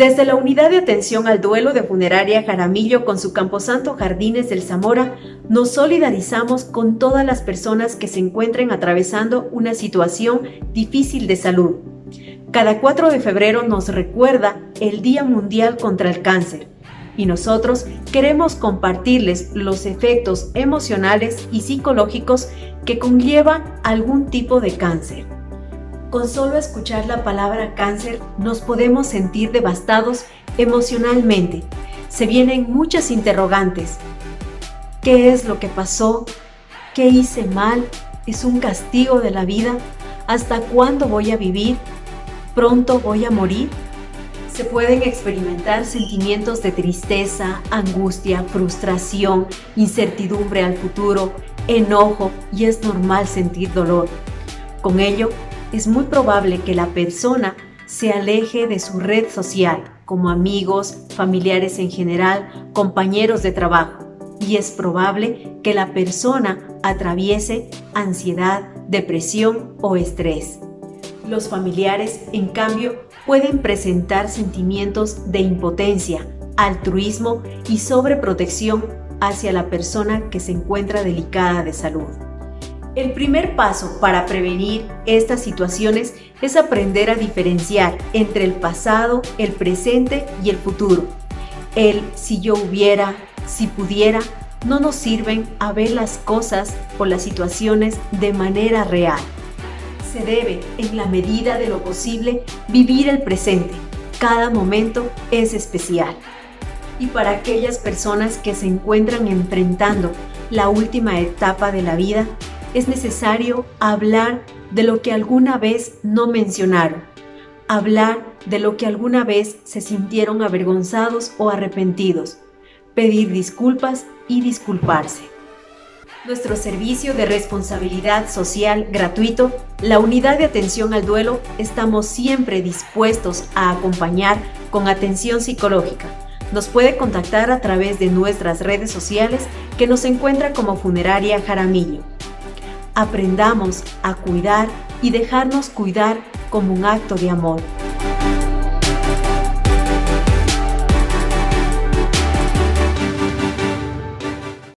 Desde la Unidad de Atención al Duelo de Funeraria Jaramillo con su Camposanto Jardines del Zamora, nos solidarizamos con todas las personas que se encuentren atravesando una situación difícil de salud. Cada 4 de febrero nos recuerda el Día Mundial contra el Cáncer y nosotros queremos compartirles los efectos emocionales y psicológicos que conlleva algún tipo de cáncer. Con solo escuchar la palabra cáncer nos podemos sentir devastados emocionalmente. Se vienen muchas interrogantes. ¿Qué es lo que pasó? ¿Qué hice mal? ¿Es un castigo de la vida? ¿Hasta cuándo voy a vivir? ¿Pronto voy a morir? Se pueden experimentar sentimientos de tristeza, angustia, frustración, incertidumbre al futuro, enojo y es normal sentir dolor. Con ello, es muy probable que la persona se aleje de su red social, como amigos, familiares en general, compañeros de trabajo, y es probable que la persona atraviese ansiedad, depresión o estrés. Los familiares, en cambio, pueden presentar sentimientos de impotencia, altruismo y sobreprotección hacia la persona que se encuentra delicada de salud. El primer paso para prevenir estas situaciones es aprender a diferenciar entre el pasado, el presente y el futuro. El si yo hubiera, si pudiera, no nos sirven a ver las cosas o las situaciones de manera real. Se debe, en la medida de lo posible, vivir el presente. Cada momento es especial. Y para aquellas personas que se encuentran enfrentando la última etapa de la vida, es necesario hablar de lo que alguna vez no mencionaron, hablar de lo que alguna vez se sintieron avergonzados o arrepentidos, pedir disculpas y disculparse. Nuestro servicio de responsabilidad social gratuito, la unidad de atención al duelo, estamos siempre dispuestos a acompañar con atención psicológica. Nos puede contactar a través de nuestras redes sociales que nos encuentra como Funeraria Jaramillo aprendamos a cuidar y dejarnos cuidar como un acto de amor.